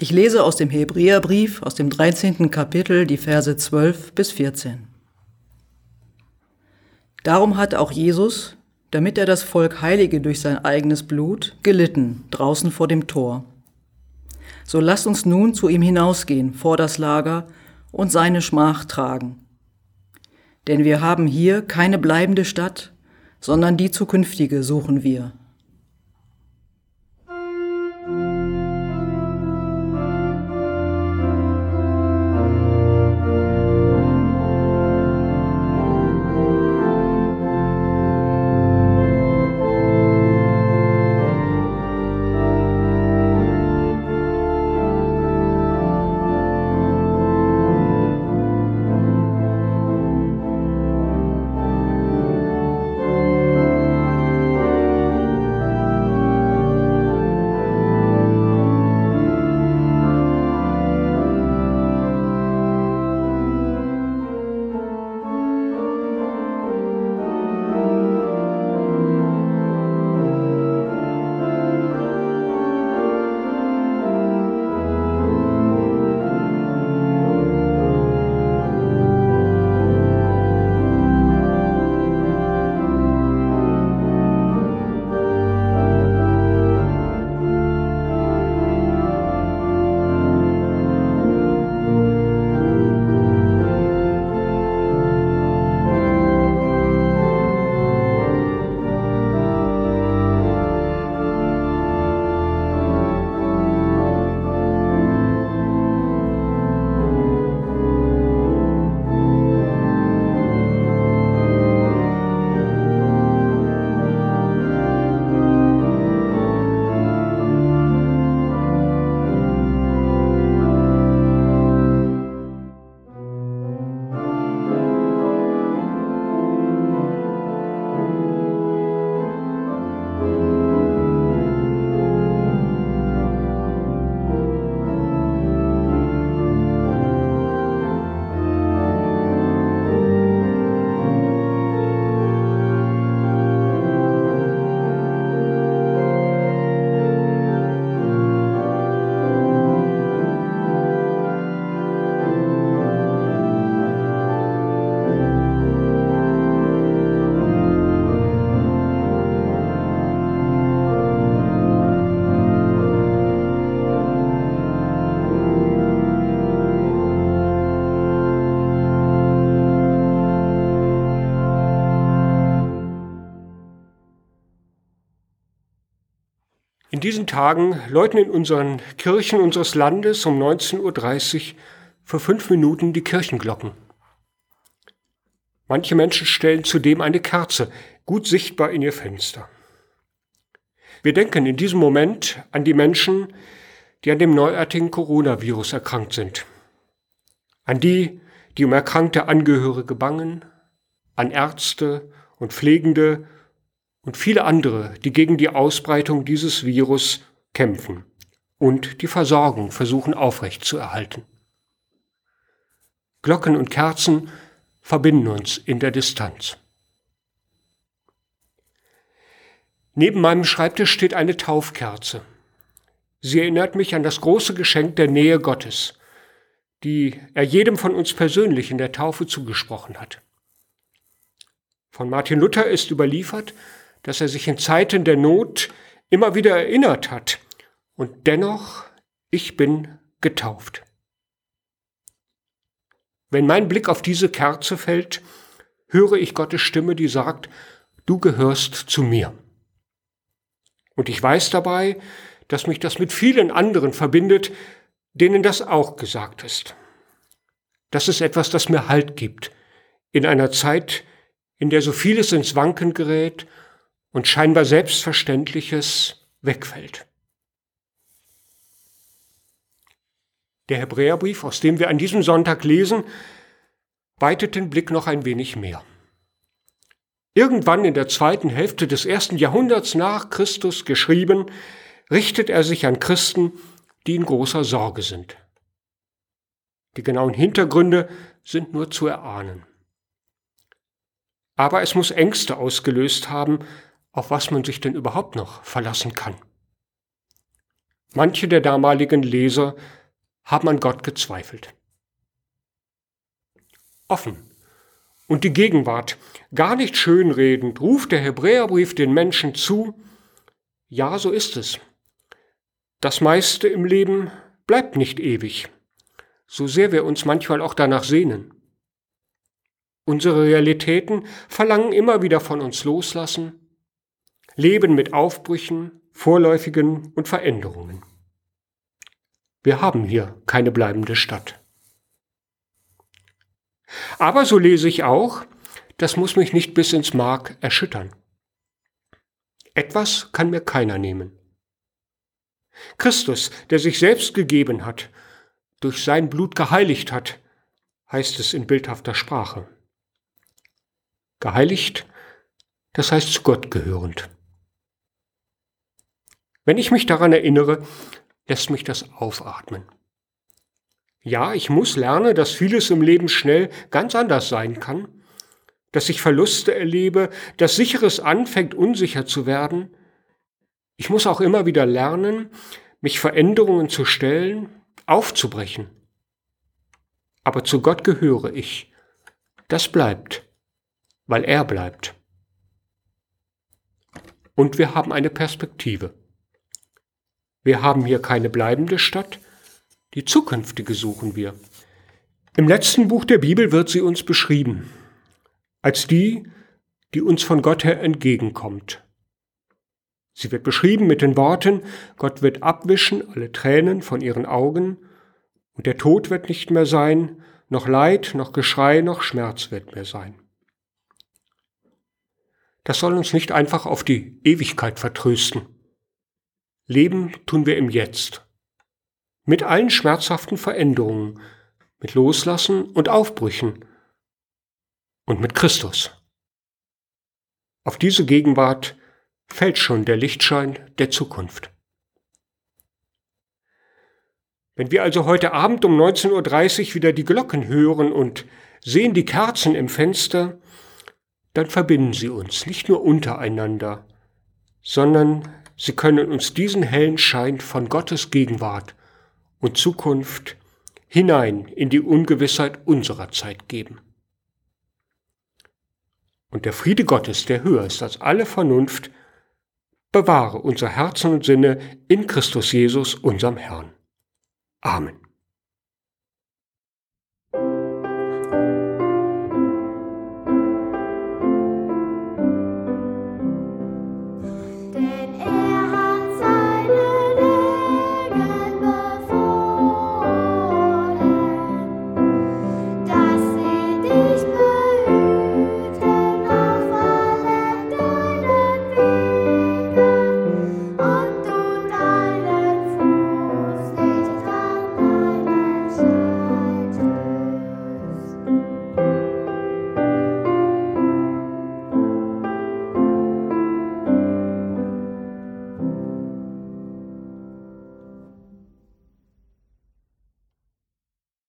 Ich lese aus dem Hebräerbrief, aus dem 13. Kapitel, die Verse 12 bis 14. Darum hat auch Jesus, damit er das Volk heilige durch sein eigenes Blut, gelitten draußen vor dem Tor. So lasst uns nun zu ihm hinausgehen vor das Lager und seine Schmach tragen. Denn wir haben hier keine bleibende Stadt, sondern die zukünftige suchen wir. In diesen Tagen läuten in unseren Kirchen unseres Landes um 19.30 Uhr für fünf Minuten die Kirchenglocken. Manche Menschen stellen zudem eine Kerze, gut sichtbar in ihr Fenster. Wir denken in diesem Moment an die Menschen, die an dem neuartigen Coronavirus erkrankt sind. An die, die um erkrankte Angehörige bangen, an Ärzte und Pflegende und viele andere, die gegen die Ausbreitung dieses Virus kämpfen und die Versorgung versuchen aufrechtzuerhalten. Glocken und Kerzen verbinden uns in der Distanz. Neben meinem Schreibtisch steht eine Taufkerze. Sie erinnert mich an das große Geschenk der Nähe Gottes, die er jedem von uns persönlich in der Taufe zugesprochen hat. Von Martin Luther ist überliefert, dass er sich in Zeiten der Not immer wieder erinnert hat. Und dennoch, ich bin getauft. Wenn mein Blick auf diese Kerze fällt, höre ich Gottes Stimme, die sagt, du gehörst zu mir. Und ich weiß dabei, dass mich das mit vielen anderen verbindet, denen das auch gesagt ist. Das ist etwas, das mir Halt gibt, in einer Zeit, in der so vieles ins Wanken gerät und scheinbar Selbstverständliches wegfällt. Der Hebräerbrief, aus dem wir an diesem Sonntag lesen, weitet den Blick noch ein wenig mehr. Irgendwann in der zweiten Hälfte des ersten Jahrhunderts nach Christus geschrieben, richtet er sich an Christen, die in großer Sorge sind. Die genauen Hintergründe sind nur zu erahnen. Aber es muss Ängste ausgelöst haben, auf was man sich denn überhaupt noch verlassen kann. Manche der damaligen Leser haben an Gott gezweifelt. Offen und die Gegenwart, gar nicht schönredend, ruft der Hebräerbrief den Menschen zu, ja, so ist es. Das meiste im Leben bleibt nicht ewig, so sehr wir uns manchmal auch danach sehnen. Unsere Realitäten verlangen immer wieder von uns loslassen, leben mit Aufbrüchen, vorläufigen und Veränderungen. Wir haben hier keine bleibende Stadt. Aber so lese ich auch, das muss mich nicht bis ins Mark erschüttern. Etwas kann mir keiner nehmen. Christus, der sich selbst gegeben hat, durch sein Blut geheiligt hat, heißt es in bildhafter Sprache. Geheiligt, das heißt zu Gott gehörend. Wenn ich mich daran erinnere, lässt mich das aufatmen. Ja, ich muss lernen, dass vieles im Leben schnell ganz anders sein kann, dass ich Verluste erlebe, dass sicheres anfängt unsicher zu werden. Ich muss auch immer wieder lernen, mich Veränderungen zu stellen, aufzubrechen. Aber zu Gott gehöre ich. Das bleibt, weil er bleibt. Und wir haben eine Perspektive. Wir haben hier keine bleibende Stadt, die zukünftige suchen wir. Im letzten Buch der Bibel wird sie uns beschrieben als die, die uns von Gott her entgegenkommt. Sie wird beschrieben mit den Worten, Gott wird abwischen alle Tränen von ihren Augen, und der Tod wird nicht mehr sein, noch Leid, noch Geschrei, noch Schmerz wird mehr sein. Das soll uns nicht einfach auf die Ewigkeit vertrösten. Leben tun wir im Jetzt. Mit allen schmerzhaften Veränderungen, mit Loslassen und Aufbrüchen, und mit Christus. Auf diese Gegenwart fällt schon der Lichtschein der Zukunft. Wenn wir also heute Abend um 19.30 Uhr wieder die Glocken hören und sehen die Kerzen im Fenster, dann verbinden sie uns nicht nur untereinander, sondern sie können uns diesen hellen Schein von Gottes Gegenwart und Zukunft hinein in die Ungewissheit unserer Zeit geben. Und der Friede Gottes, der höher ist als alle Vernunft, bewahre unser Herzen und Sinne in Christus Jesus, unserem Herrn. Amen.